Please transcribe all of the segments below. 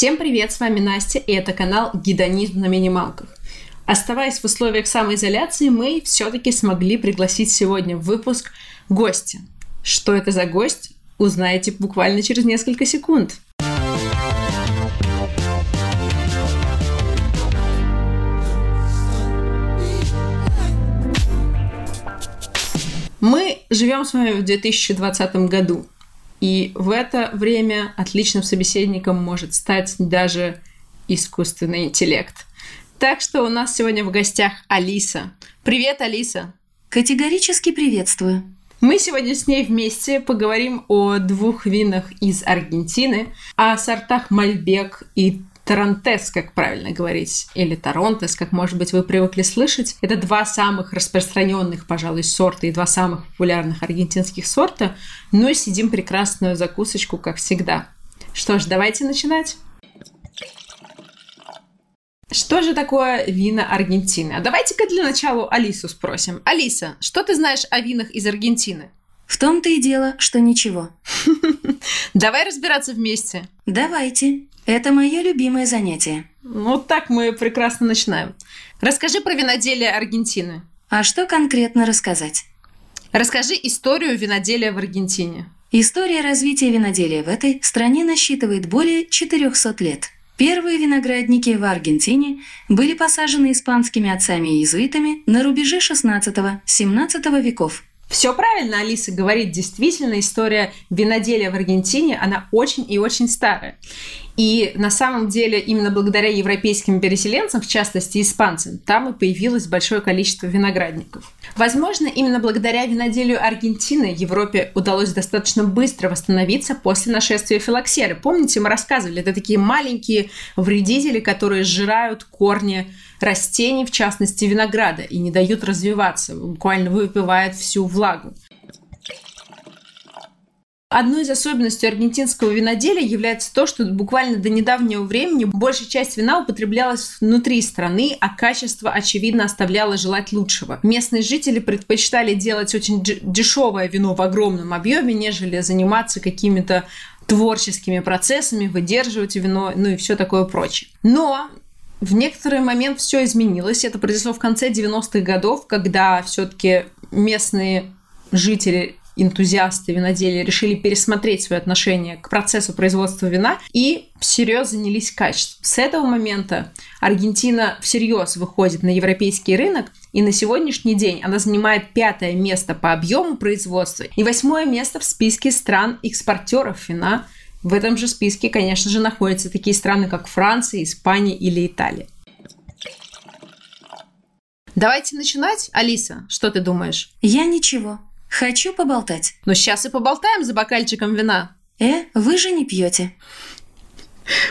Всем привет, с вами Настя, и это канал «Гедонизм на минималках». Оставаясь в условиях самоизоляции, мы все-таки смогли пригласить сегодня в выпуск гостя. Что это за гость, узнаете буквально через несколько секунд. Мы живем с вами в 2020 году. И в это время отличным собеседником может стать даже искусственный интеллект. Так что у нас сегодня в гостях Алиса. Привет, Алиса! Категорически приветствую. Мы сегодня с ней вместе поговорим о двух винах из Аргентины, о сортах Мальбек и Тарантес, как правильно говорить, или Таронтес, как, может быть, вы привыкли слышать. Это два самых распространенных, пожалуй, сорта и два самых популярных аргентинских сорта. Ну и сидим прекрасную закусочку, как всегда. Что ж, давайте начинать. Что же такое вина Аргентины? А давайте-ка для начала Алису спросим. Алиса, что ты знаешь о винах из Аргентины? В том-то и дело, что ничего. Давай разбираться вместе. Давайте. Это мое любимое занятие. Вот так мы прекрасно начинаем. Расскажи про виноделие Аргентины. А что конкретно рассказать? Расскажи историю виноделия в Аргентине. История развития виноделия в этой стране насчитывает более 400 лет. Первые виноградники в Аргентине были посажены испанскими отцами-иезуитами на рубеже 16-17 веков – все правильно Алиса говорит. Действительно, история виноделия в Аргентине, она очень и очень старая. И на самом деле именно благодаря европейским переселенцам, в частности испанцам, там и появилось большое количество виноградников. Возможно, именно благодаря виноделию Аргентины Европе удалось достаточно быстро восстановиться после нашествия филоксеры. Помните, мы рассказывали, это такие маленькие вредители, которые сжирают корни растений, в частности винограда, и не дают развиваться, буквально выпивают всю влагу. Одной из особенностей аргентинского виноделия является то, что буквально до недавнего времени большая часть вина употреблялась внутри страны, а качество, очевидно, оставляло желать лучшего. Местные жители предпочитали делать очень дешевое вино в огромном объеме, нежели заниматься какими-то творческими процессами, выдерживать вино, ну и все такое прочее. Но в некоторый момент все изменилось. Это произошло в конце 90-х годов, когда все-таки местные жители энтузиасты виноделия решили пересмотреть свое отношение к процессу производства вина и всерьез занялись качеством. С этого момента Аргентина всерьез выходит на европейский рынок, и на сегодняшний день она занимает пятое место по объему производства и восьмое место в списке стран-экспортеров вина. В этом же списке, конечно же, находятся такие страны, как Франция, Испания или Италия. Давайте начинать. Алиса, что ты думаешь? Я ничего. Хочу поболтать. Ну, сейчас и поболтаем за бокальчиком вина. Э, вы же не пьете.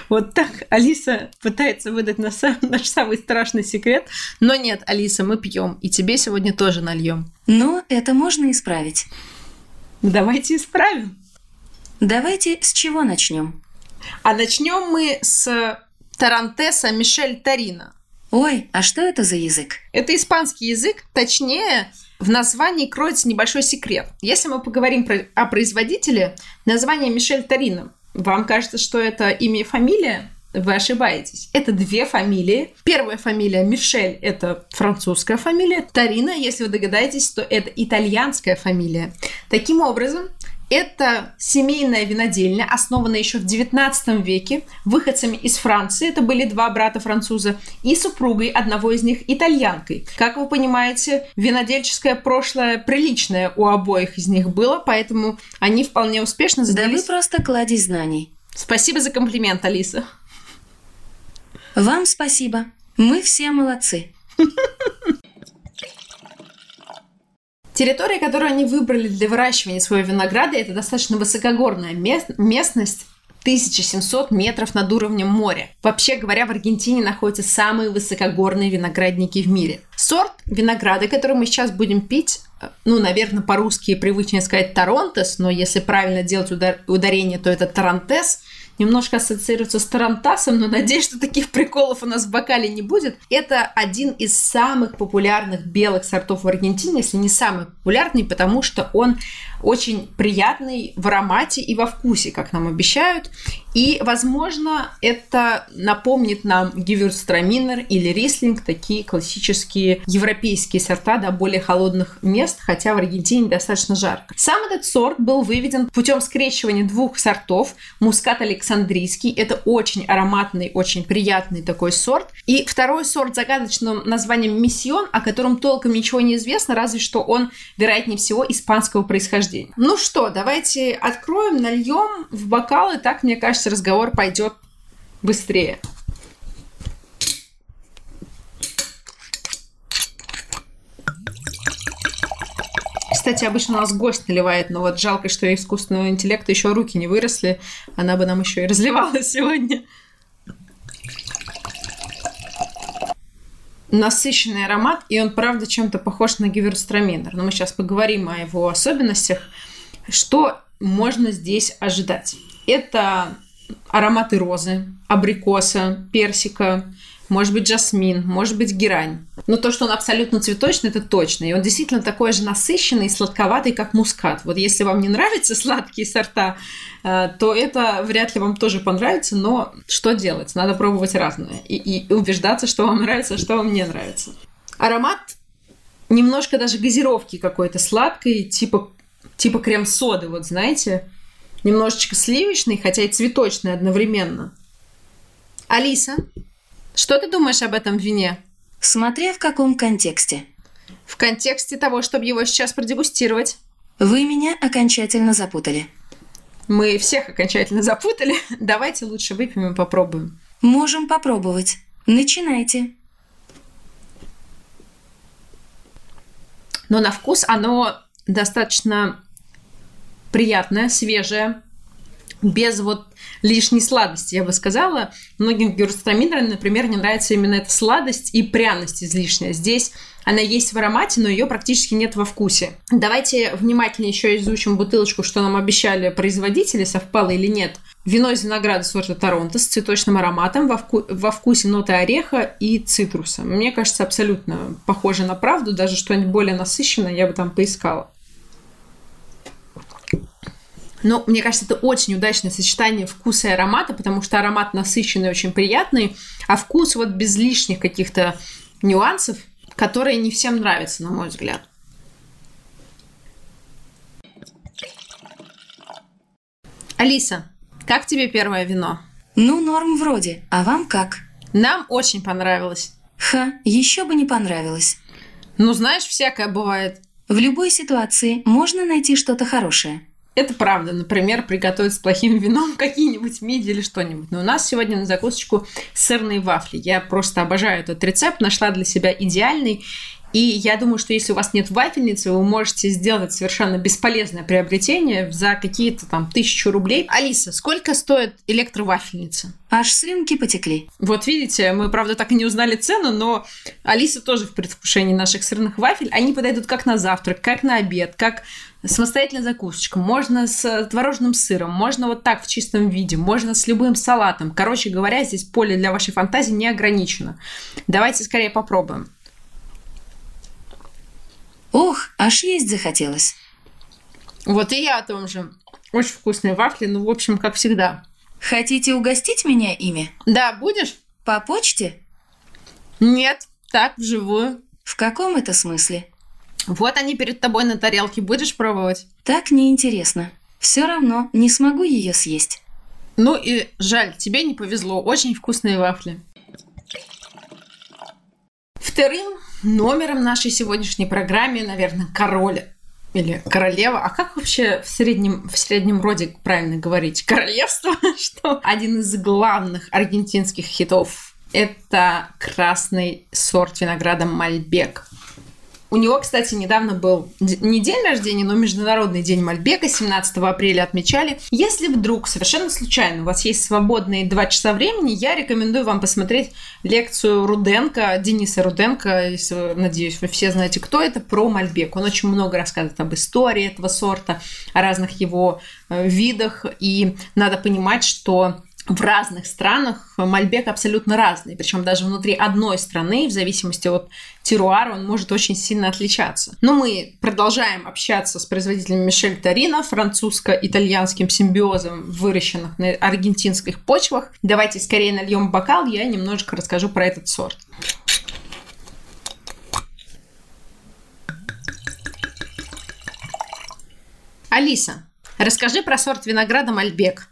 Вот так Алиса пытается выдать на сам, наш самый страшный секрет. Но нет, Алиса, мы пьем. И тебе сегодня тоже нальем. Но это можно исправить. Давайте исправим. Давайте с чего начнем? А начнем мы с Тарантеса Мишель Тарина. Ой, а что это за язык? Это испанский язык, точнее, в названии кроется небольшой секрет. Если мы поговорим про, о производителе, название Мишель Тарина, вам кажется, что это имя и фамилия? Вы ошибаетесь. Это две фамилии. Первая фамилия Мишель – это французская фамилия. Тарина, если вы догадаетесь, то это итальянская фамилия. Таким образом, это семейная винодельня, основанная еще в XIX веке выходцами из Франции. Это были два брата-француза и супругой одного из них итальянкой. Как вы понимаете, винодельческое прошлое приличное у обоих из них было, поэтому они вполне успешно задались... Да вы просто кладезь знаний. Спасибо за комплимент, Алиса. Вам спасибо. Мы все молодцы. Территория, которую они выбрали для выращивания своего винограда, это достаточно высокогорная местность, 1700 метров над уровнем моря. Вообще говоря, в Аргентине находятся самые высокогорные виноградники в мире. Сорт винограда, который мы сейчас будем пить, ну, наверное, по-русски привычнее сказать Таронтес, но если правильно делать удар- ударение, то это Тарантес – немножко ассоциируется с Тарантасом, но надеюсь, что таких приколов у нас в бокале не будет. Это один из самых популярных белых сортов в Аргентине, если не самый популярный, потому что он очень приятный в аромате и во вкусе, как нам обещают. И, возможно, это напомнит нам Гевюрстраминер или Рислинг, такие классические европейские сорта до более холодных мест, хотя в Аргентине достаточно жарко. Сам этот сорт был выведен путем скрещивания двух сортов. Мускат Александрийский – это очень ароматный, очень приятный такой сорт. И второй сорт загадочным названием Миссион, о котором толком ничего не известно, разве что он, вероятнее всего, испанского происхождения. Ну что, давайте откроем, нальем в бокалы, так, мне кажется, разговор пойдет быстрее. Кстати, обычно у нас гость наливает, но вот жалко, что искусственного интеллекта еще руки не выросли. Она бы нам еще и разливала сегодня. Насыщенный аромат, и он, правда, чем-то похож на гиверстраминер. Но мы сейчас поговорим о его особенностях. Что можно здесь ожидать? Это ароматы розы, абрикоса, персика, может быть, жасмин, может быть, герань. Но то, что он абсолютно цветочный, это точно. И он действительно такой же насыщенный и сладковатый, как мускат. Вот если вам не нравятся сладкие сорта, э, то это вряд ли вам тоже понравится, но что делать? Надо пробовать разное и, и убеждаться, что вам нравится, а что вам не нравится. Аромат немножко даже газировки какой-то сладкой, типа, типа крем-соды, вот знаете, немножечко сливочный, хотя и цветочный одновременно. Алиса, что ты думаешь об этом вине? Смотря в каком контексте. В контексте того, чтобы его сейчас продегустировать. Вы меня окончательно запутали. Мы всех окончательно запутали. Давайте лучше выпьем и попробуем. Можем попробовать. Начинайте. Но на вкус оно достаточно приятная, свежая, без вот лишней сладости, я бы сказала. Многим гюрстраминерам, например, не нравится именно эта сладость и пряность излишняя. Здесь она есть в аромате, но ее практически нет во вкусе. Давайте внимательно еще изучим бутылочку, что нам обещали производители, совпало или нет. Вино из винограда сорта Торонто с цветочным ароматом, во, вку- во вкусе ноты ореха и цитруса. Мне кажется, абсолютно похоже на правду, даже что-нибудь более насыщенное я бы там поискала. Но мне кажется, это очень удачное сочетание вкуса и аромата, потому что аромат насыщенный, очень приятный, а вкус вот без лишних каких-то нюансов, которые не всем нравятся, на мой взгляд. Алиса, как тебе первое вино? Ну, норм вроде. А вам как? Нам очень понравилось. Ха, еще бы не понравилось. Ну, знаешь, всякое бывает. В любой ситуации можно найти что-то хорошее. Это правда. Например, приготовить с плохим вином какие-нибудь миди или что-нибудь. Но у нас сегодня на закусочку сырные вафли. Я просто обожаю этот рецепт, нашла для себя идеальный. И я думаю, что если у вас нет вафельницы, вы можете сделать совершенно бесполезное приобретение за какие-то там тысячу рублей. Алиса, сколько стоит электровафельница? Аж слюнки потекли. Вот видите, мы, правда, так и не узнали цену, но Алиса тоже в предвкушении наших сырных вафель. Они подойдут как на завтрак, как на обед, как самостоятельная закусочка. Можно с творожным сыром, можно вот так в чистом виде, можно с любым салатом. Короче говоря, здесь поле для вашей фантазии не ограничено. Давайте скорее попробуем. Ох, аж есть захотелось. Вот и я о том же. Очень вкусные вафли, ну, в общем, как всегда. Хотите угостить меня ими? Да, будешь? По почте? Нет, так, вживую. В каком это смысле? Вот они перед тобой на тарелке. Будешь пробовать? Так неинтересно. Все равно не смогу ее съесть. Ну и жаль, тебе не повезло. Очень вкусные вафли. Вторым номером нашей сегодняшней программе, наверное, король или королева. А как вообще в среднем, в среднем роде правильно говорить? Королевство? Что? Один из главных аргентинских хитов. Это красный сорт винограда Мальбек. У него, кстати, недавно был не день рождения, но Международный день Мальбека, 17 апреля отмечали. Если вдруг совершенно случайно у вас есть свободные два часа времени, я рекомендую вам посмотреть лекцию Руденко, Дениса Руденко, если, надеюсь, вы все знаете, кто это, про Мальбек. Он очень много рассказывает об истории этого сорта, о разных его э, видах, и надо понимать, что в разных странах Мальбек абсолютно разный, причем даже внутри одной страны, в зависимости от теруара, он может очень сильно отличаться. Но мы продолжаем общаться с производителем Мишель Тарина, французско-итальянским симбиозом, выращенных на аргентинских почвах. Давайте скорее нальем бокал, я немножечко расскажу про этот сорт. Алиса, расскажи про сорт винограда Мальбек.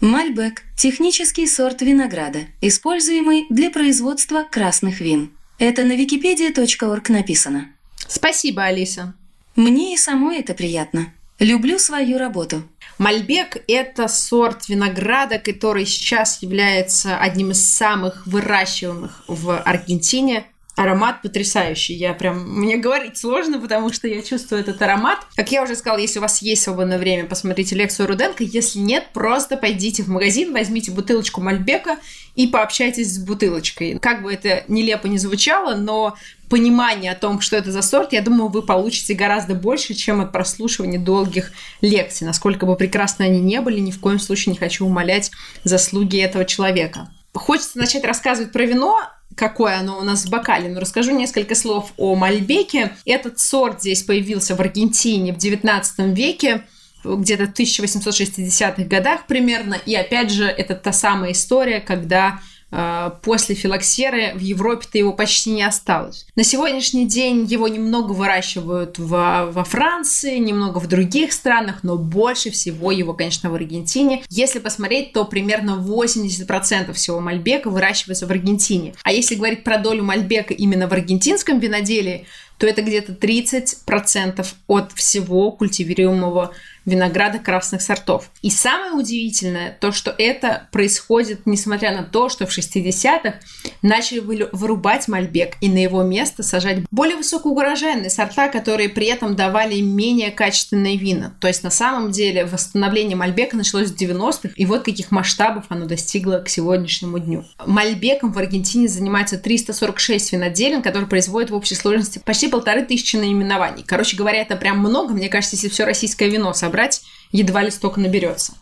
Мальбек – технический сорт винограда, используемый для производства красных вин. Это на wikipedia.org написано. Спасибо, Алиса. Мне и самой это приятно. Люблю свою работу. Мальбек – это сорт винограда, который сейчас является одним из самых выращиваемых в Аргентине – аромат потрясающий. Я прям... Мне говорить сложно, потому что я чувствую этот аромат. Как я уже сказала, если у вас есть свободное время, посмотрите лекцию Руденко. Если нет, просто пойдите в магазин, возьмите бутылочку Мальбека и пообщайтесь с бутылочкой. Как бы это нелепо не звучало, но понимание о том, что это за сорт, я думаю, вы получите гораздо больше, чем от прослушивания долгих лекций. Насколько бы прекрасно они не были, ни в коем случае не хочу умолять заслуги этого человека. Хочется начать рассказывать про вино, какое оно у нас в бокале. Но расскажу несколько слов о Мальбеке. Этот сорт здесь появился в Аргентине в 19 веке где-то в 1860-х годах примерно. И опять же, это та самая история, когда после филоксеры в Европе-то его почти не осталось. На сегодняшний день его немного выращивают во, во Франции, немного в других странах, но больше всего его, конечно, в Аргентине. Если посмотреть, то примерно 80% всего мальбека выращивается в Аргентине. А если говорить про долю мальбека именно в аргентинском виноделии, то это где-то 30% от всего культивируемого винограда красных сортов. И самое удивительное, то, что это происходит, несмотря на то, что в 60-х начали вырубать Мальбек и на его место сажать более высокоурожайные сорта, которые при этом давали менее качественные вина. То есть на самом деле восстановление Мальбека началось в 90-х, и вот каких масштабов оно достигло к сегодняшнему дню. Мальбеком в Аргентине занимается 346 виноделин, которые производят в общей сложности почти полторы тысячи наименований. Короче говоря, это прям много. Мне кажется, если все российское вино собрать, брать, едва ли столько наберется.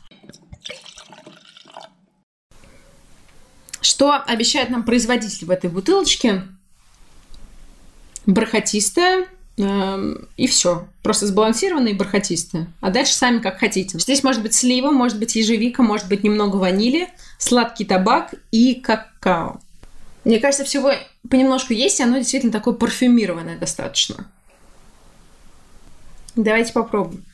Что обещает нам производитель в этой бутылочке? Бархатистая, э, и все. Просто сбалансированная и бархатистая. А дальше сами как хотите. Здесь может быть слива, может быть ежевика, может быть немного ванили, сладкий табак и какао. Мне кажется, всего понемножку есть, и оно действительно такое парфюмированное достаточно. Давайте попробуем.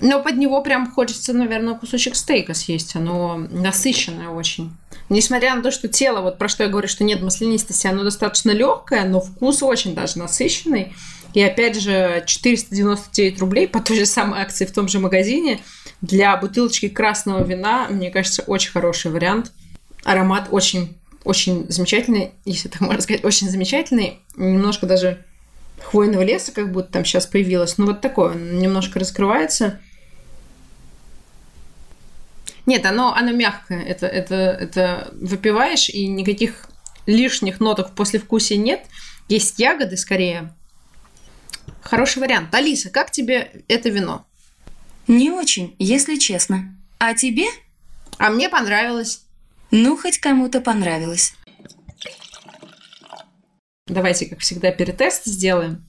Но под него прям хочется, наверное, кусочек стейка съесть. Оно насыщенное очень. Несмотря на то, что тело, вот про что я говорю, что нет маслянистости, оно достаточно легкое, но вкус очень даже насыщенный. И опять же, 499 рублей по той же самой акции в том же магазине для бутылочки красного вина, мне кажется, очень хороший вариант. Аромат очень, очень замечательный, если так можно сказать, очень замечательный. Немножко даже хвойного леса как будто там сейчас появилось. Ну, вот такое, немножко раскрывается. Нет, оно, оно мягкое. Это, это, это выпиваешь, и никаких лишних ноток в послевкусии нет. Есть ягоды скорее. Хороший вариант. Алиса, как тебе это вино? Не очень, если честно. А тебе? А мне понравилось. Ну, хоть кому-то понравилось. Давайте, как всегда, перетест сделаем.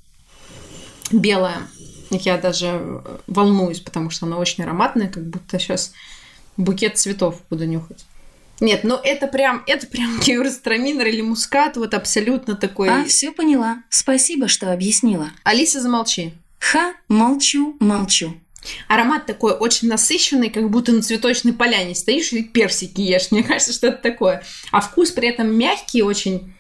Белое. Я даже волнуюсь, потому что оно очень ароматное, как будто сейчас букет цветов буду нюхать. Нет, ну это прям, это прям георостроминер или мускат, вот абсолютно такой. А, все поняла. Спасибо, что объяснила. Алиса, замолчи. Ха, молчу, молчу. Аромат такой очень насыщенный, как будто на цветочной поляне стоишь и персики ешь. Мне кажется, что это такое. А вкус при этом мягкий очень.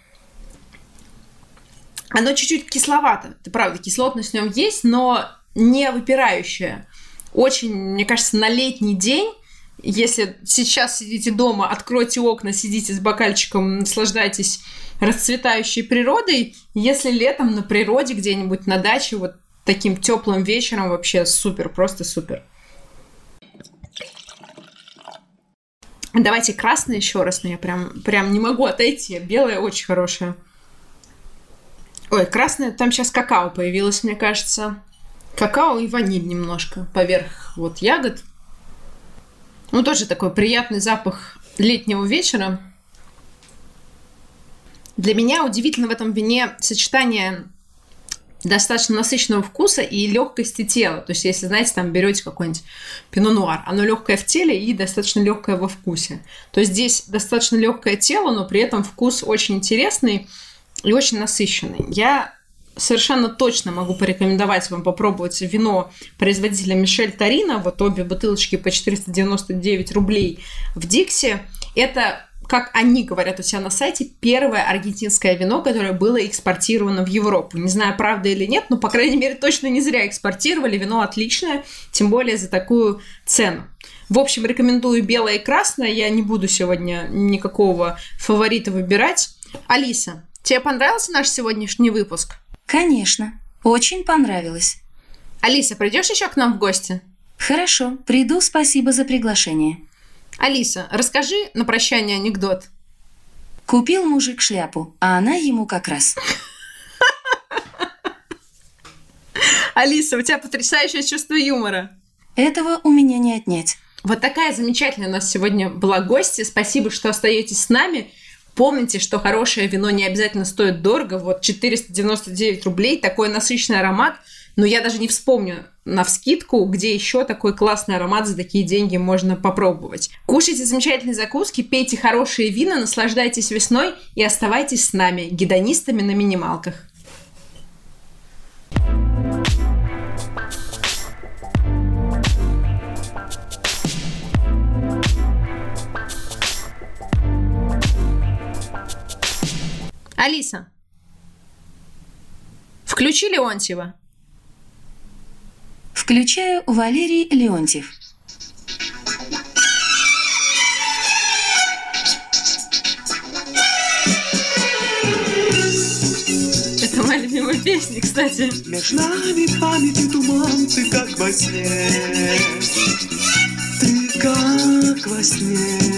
Оно чуть-чуть кисловато. Это правда, кислотность в нем есть, но не выпирающая. Очень, мне кажется, на летний день если сейчас сидите дома, откройте окна, сидите с бокальчиком, наслаждайтесь расцветающей природой. Если летом на природе где-нибудь на даче, вот таким теплым вечером вообще супер, просто супер. Давайте красное еще раз, но я прям, прям не могу отойти. Белое очень хорошее. Ой, красное, там сейчас какао появилось, мне кажется. Какао и ваниль немножко поверх вот ягод. Ну, тоже такой приятный запах летнего вечера. Для меня удивительно в этом вине сочетание достаточно насыщенного вкуса и легкости тела. То есть, если, знаете, там берете какой-нибудь пино нуар, оно легкое в теле и достаточно легкое во вкусе. То есть здесь достаточно легкое тело, но при этом вкус очень интересный и очень насыщенный. Я совершенно точно могу порекомендовать вам попробовать вино производителя Мишель Тарина. Вот обе бутылочки по 499 рублей в Диксе. Это как они говорят у себя на сайте, первое аргентинское вино, которое было экспортировано в Европу. Не знаю, правда или нет, но, по крайней мере, точно не зря экспортировали. Вино отличное, тем более за такую цену. В общем, рекомендую белое и красное. Я не буду сегодня никакого фаворита выбирать. Алиса, тебе понравился наш сегодняшний выпуск? Конечно, очень понравилось. Алиса, придешь еще к нам в гости? Хорошо, приду, спасибо за приглашение. Алиса, расскажи на прощание анекдот. Купил мужик шляпу, а она ему как раз. Алиса, у тебя потрясающее чувство юмора. Этого у меня не отнять. Вот такая замечательная у нас сегодня была гостья. Спасибо, что остаетесь с нами. Помните, что хорошее вино не обязательно стоит дорого. Вот 499 рублей, такой насыщенный аромат – но я даже не вспомню на вскидку, где еще такой классный аромат за такие деньги можно попробовать. Кушайте замечательные закуски, пейте хорошие вина, наслаждайтесь весной и оставайтесь с нами, гедонистами на минималках. Алиса, включи Леонтьева. Включаю Валерий Леонтьев. Это моя любимая песня, кстати. Между нами память и туман, ты как во сне, ты как во сне.